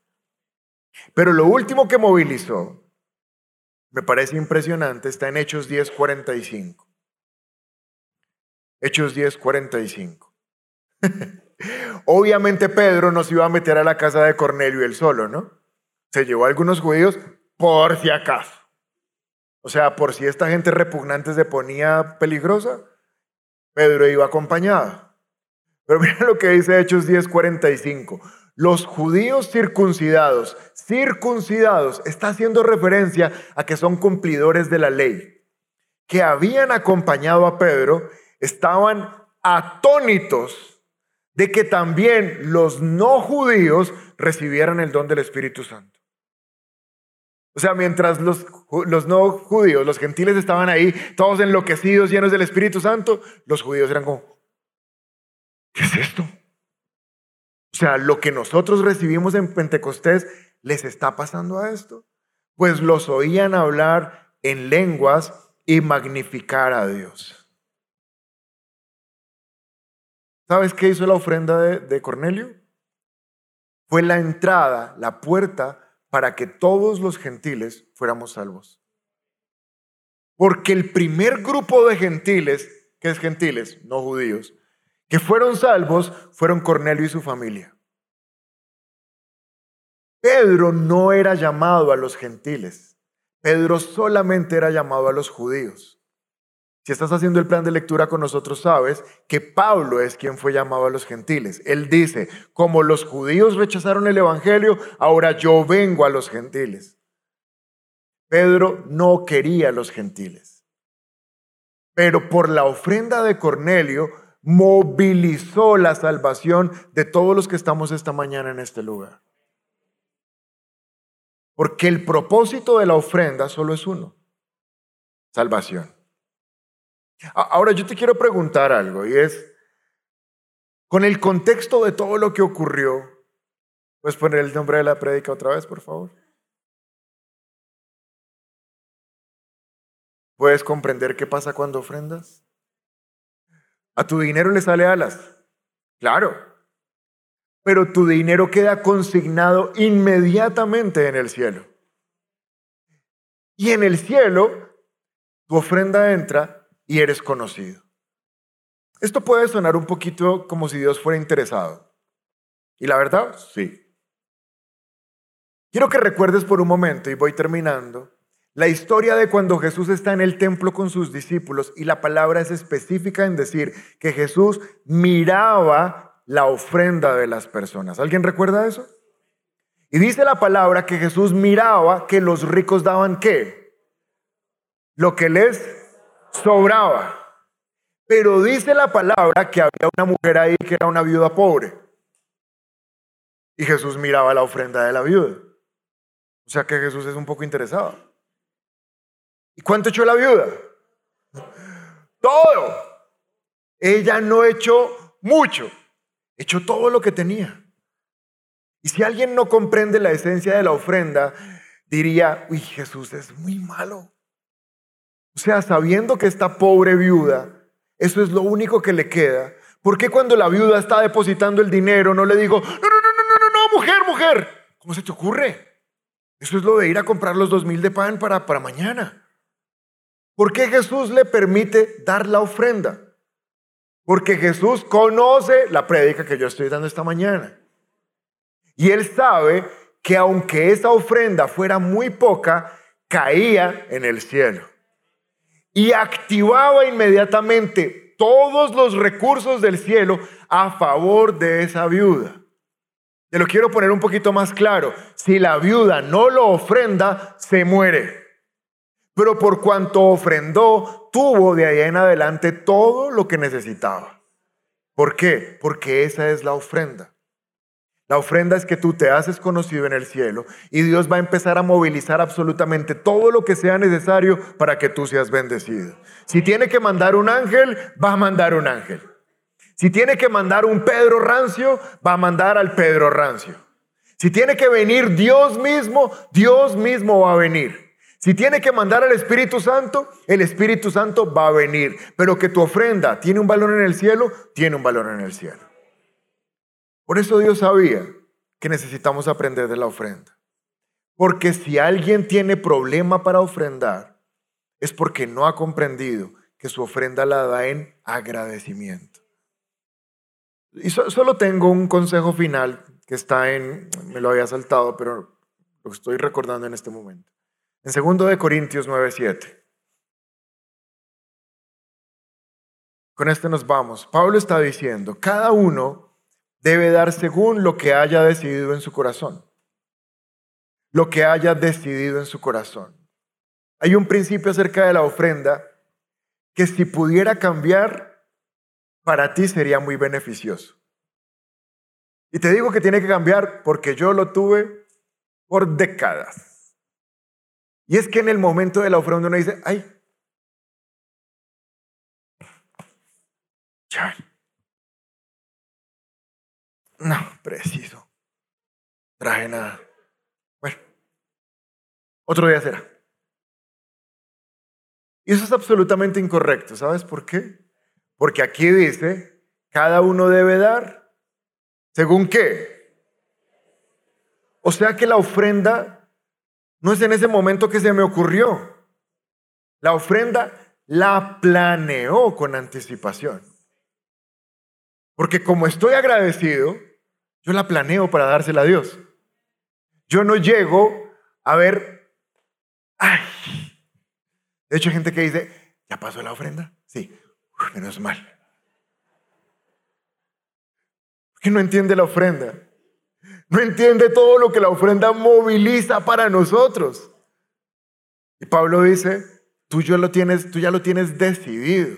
Pero lo último que movilizó, me parece impresionante, está en Hechos 10:45. Hechos 10:45. Obviamente Pedro no se iba a meter a la casa de Cornelio él solo, ¿no? Se llevó a algunos judíos por si acaso. O sea, por si esta gente repugnante se ponía peligrosa, Pedro iba acompañado. Pero mira lo que dice Hechos 10:45. Los judíos circuncidados, circuncidados, está haciendo referencia a que son cumplidores de la ley, que habían acompañado a Pedro, estaban atónitos de que también los no judíos recibieran el don del Espíritu Santo. O sea, mientras los, los, no judíos, los gentiles estaban ahí, todos enloquecidos, llenos del Espíritu Santo, los judíos eran como, ¿qué es esto? O sea, lo que nosotros recibimos en Pentecostés, ¿les está pasando a esto? Pues los oían hablar en lenguas y magnificar a Dios. ¿Sabes qué hizo la ofrenda de, de Cornelio? Fue la entrada, la puerta para que todos los gentiles fuéramos salvos. Porque el primer grupo de gentiles, que es gentiles, no judíos, que fueron salvos, fueron Cornelio y su familia. Pedro no era llamado a los gentiles, Pedro solamente era llamado a los judíos. Si estás haciendo el plan de lectura con nosotros, sabes que Pablo es quien fue llamado a los gentiles. Él dice, como los judíos rechazaron el Evangelio, ahora yo vengo a los gentiles. Pedro no quería a los gentiles. Pero por la ofrenda de Cornelio movilizó la salvación de todos los que estamos esta mañana en este lugar. Porque el propósito de la ofrenda solo es uno, salvación. Ahora yo te quiero preguntar algo y es, con el contexto de todo lo que ocurrió, ¿puedes poner el nombre de la prédica otra vez, por favor? ¿Puedes comprender qué pasa cuando ofrendas? A tu dinero le sale alas, claro, pero tu dinero queda consignado inmediatamente en el cielo. Y en el cielo, tu ofrenda entra y eres conocido. Esto puede sonar un poquito como si Dios fuera interesado. Y la verdad, sí. Quiero que recuerdes por un momento, y voy terminando, la historia de cuando Jesús está en el templo con sus discípulos y la palabra es específica en decir que Jesús miraba la ofrenda de las personas. ¿Alguien recuerda eso? Y dice la palabra que Jesús miraba que los ricos daban qué? Lo que les sobraba. Pero dice la palabra que había una mujer ahí que era una viuda pobre. Y Jesús miraba la ofrenda de la viuda. O sea que Jesús es un poco interesado. ¿Y cuánto echó la viuda? Todo. Ella no echó mucho, echó todo lo que tenía. Y si alguien no comprende la esencia de la ofrenda, diría, uy, Jesús es muy malo. O sea, sabiendo que esta pobre viuda, eso es lo único que le queda. ¿Por qué cuando la viuda está depositando el dinero no le digo, no, no, no, no, no, no, mujer, mujer? ¿Cómo se te ocurre? Eso es lo de ir a comprar los dos mil de pan para, para mañana. ¿Por qué Jesús le permite dar la ofrenda? Porque Jesús conoce la prédica que yo estoy dando esta mañana. Y él sabe que aunque esa ofrenda fuera muy poca, caía en el cielo y activaba inmediatamente todos los recursos del cielo a favor de esa viuda. Te lo quiero poner un poquito más claro. Si la viuda no lo ofrenda, se muere. Pero por cuanto ofrendó, tuvo de ahí en adelante todo lo que necesitaba. ¿Por qué? Porque esa es la ofrenda. La ofrenda es que tú te haces conocido en el cielo y Dios va a empezar a movilizar absolutamente todo lo que sea necesario para que tú seas bendecido. Si tiene que mandar un ángel, va a mandar un ángel. Si tiene que mandar un Pedro rancio, va a mandar al Pedro rancio. Si tiene que venir Dios mismo, Dios mismo va a venir. Si tiene que mandar al Espíritu Santo, el Espíritu Santo va a venir. Pero que tu ofrenda tiene un valor en el cielo, tiene un valor en el cielo. Por eso Dios sabía que necesitamos aprender de la ofrenda. Porque si alguien tiene problema para ofrendar, es porque no ha comprendido que su ofrenda la da en agradecimiento. Y solo tengo un consejo final que está en, me lo había saltado, pero lo estoy recordando en este momento. En 2 de Corintios 9:7. Con este nos vamos. Pablo está diciendo, cada uno debe dar según lo que haya decidido en su corazón. Lo que haya decidido en su corazón. Hay un principio acerca de la ofrenda que si pudiera cambiar, para ti sería muy beneficioso. Y te digo que tiene que cambiar porque yo lo tuve por décadas. Y es que en el momento de la ofrenda uno dice, ay, No, preciso. Traje nada. Bueno, otro día será. Y eso es absolutamente incorrecto. ¿Sabes por qué? Porque aquí dice, cada uno debe dar. ¿Según qué? O sea que la ofrenda no es en ese momento que se me ocurrió. La ofrenda la planeó con anticipación. Porque como estoy agradecido, yo la planeo para dársela a Dios. Yo no llego a ver, ay. De hecho, hay gente que dice, ¿ya pasó la ofrenda? Sí, menos mal. Porque no entiende la ofrenda. No entiende todo lo que la ofrenda moviliza para nosotros. Y Pablo dice, tú, ya lo tienes, tú ya lo tienes decidido.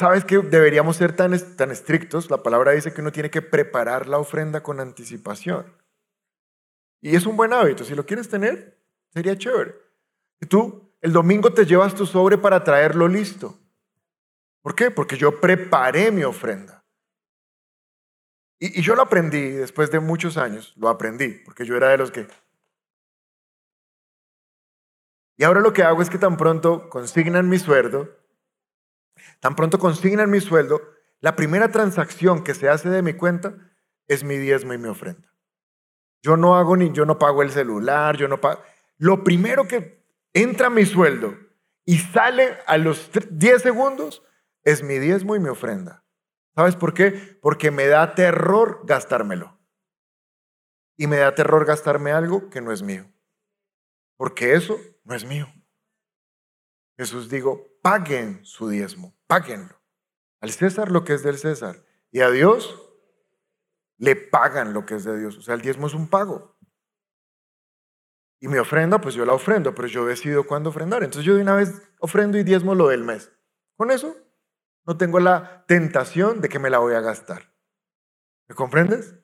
¿Sabes que deberíamos ser tan, tan estrictos? La palabra dice que uno tiene que preparar la ofrenda con anticipación. Y es un buen hábito. Si lo quieres tener, sería chévere. Y tú el domingo te llevas tu sobre para traerlo listo. ¿Por qué? Porque yo preparé mi ofrenda. Y, yo lo aprendí después de muchos años, lo aprendí, porque yo era de los que... Y ahora lo que hago es que tan pronto consignan mi sueldo, Tan pronto consignan mi sueldo, la primera transacción que se hace de mi cuenta es mi diezmo y mi ofrenda. Yo no hago ni, yo no pago el celular, yo no pago. Lo primero que entra mi sueldo y sale a los 10 segundos es mi diezmo y mi ofrenda. ¿Sabes por qué? Porque me da terror gastármelo. Y me da terror gastarme algo que no es mío. Porque eso no es mío. Jesús digo, paguen su diezmo, páguenlo. Al César lo que es del César y a Dios le pagan lo que es de Dios. O sea, el diezmo es un pago. Y mi ofrenda, pues yo la ofrendo, pero yo decido cuándo ofrendar. Entonces yo de una vez ofrendo y diezmo lo del mes. Con eso no tengo la tentación de que me la voy a gastar. ¿Me comprendes?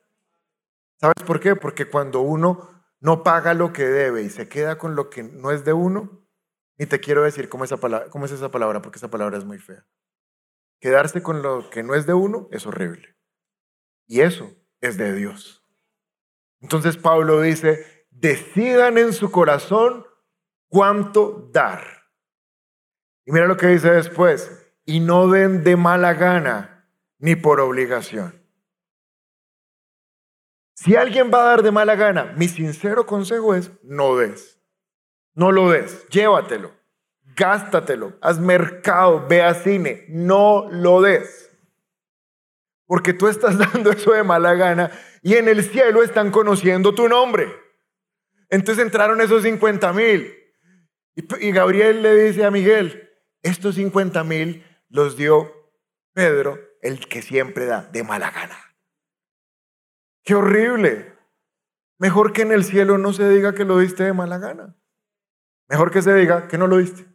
¿Sabes por qué? Porque cuando uno no paga lo que debe y se queda con lo que no es de uno, ni te quiero decir cómo, esa palabra, cómo es esa palabra, porque esa palabra es muy fea. Quedarse con lo que no es de uno es horrible. Y eso es de Dios. Entonces Pablo dice, decidan en su corazón cuánto dar. Y mira lo que dice después, y no den de mala gana ni por obligación. Si alguien va a dar de mala gana, mi sincero consejo es, no des. No lo des, llévatelo, gástatelo, haz mercado, ve a cine, no lo des. Porque tú estás dando eso de mala gana y en el cielo están conociendo tu nombre. Entonces entraron esos 50 mil. Y, Gabriel le dice a Miguel, estos 50 mil los dio Pedro, el que siempre da de mala gana. Qué horrible. Mejor que en el cielo no se diga que lo diste de mala gana. Mejor que se diga que no lo diste.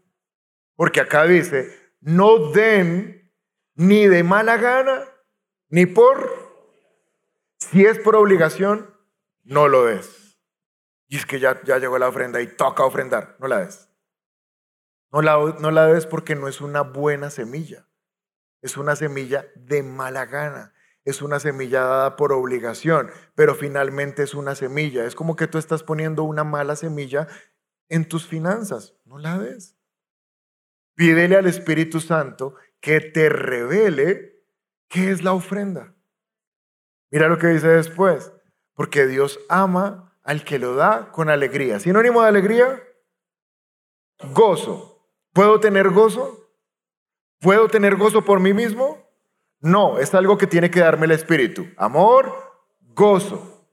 Porque acá dice, no den ni de mala gana, ni por... Si es por obligación, no lo des. Y es que ya, ya llegó la ofrenda y toca ofrendar, no la des. No la, no la des porque no es una buena semilla. Es una semilla de mala gana. Es una semilla dada por obligación, pero finalmente es una semilla. Es como que tú estás poniendo una mala semilla en tus finanzas. No la des. Pídele al Espíritu Santo que te revele qué es la ofrenda. Mira lo que dice después. Porque Dios ama al que lo da con alegría. Sinónimo de alegría, gozo. ¿Puedo tener gozo? ¿Puedo tener gozo por mí mismo? No, es algo que tiene que darme el Espíritu. Amor, gozo.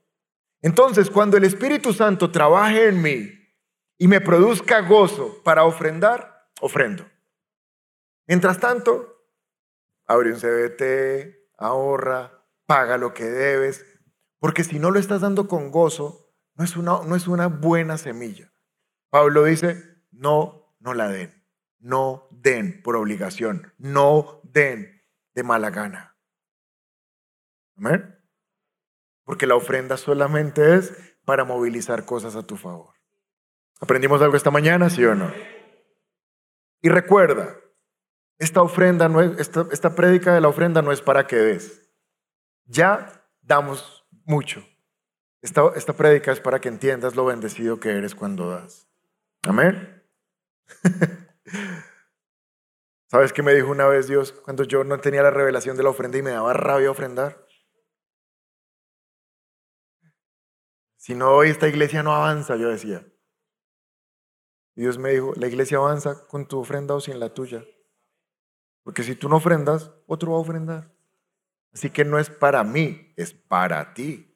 Entonces, cuando el Espíritu Santo trabaje en mí y me produzca gozo para ofrendar, ofrendo. Mientras tanto, abre un CBT, ahorra, paga lo que debes, porque si no lo estás dando con gozo, no es una, no es una buena semilla. Pablo dice, no, no la den. No den por obligación. No den de mala gana. Amén. Porque la ofrenda solamente es para movilizar cosas a tu favor. ¿Aprendimos algo esta mañana, sí o no? Y recuerda, esta ofrenda no es, esta, esta prédica de la ofrenda no es para que des. Ya damos mucho. Esta, esta prédica es para que entiendas lo bendecido que eres cuando das. Amén. ¿Sabes qué me dijo una vez Dios cuando yo no tenía la revelación de la ofrenda y me daba rabia ofrendar? Si no hoy esta iglesia no avanza, yo decía. Y Dios me dijo, la iglesia avanza con tu ofrenda o sin la tuya. Porque si tú no ofrendas, otro va a ofrendar. Así que no es para mí, es para ti.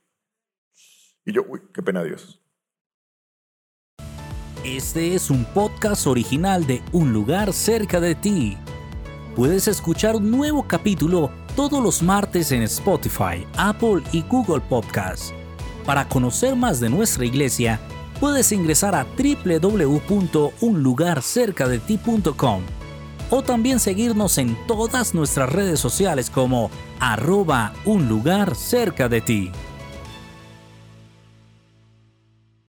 Y yo, uy, qué pena Dios. Este es un podcast original de Un lugar cerca de ti. Puedes escuchar un nuevo capítulo todos los martes en Spotify, Apple y Google Podcasts. Para conocer más de nuestra iglesia, puedes ingresar a www.unlugarcercadeti.com o también seguirnos en todas nuestras redes sociales como arroba un de ti.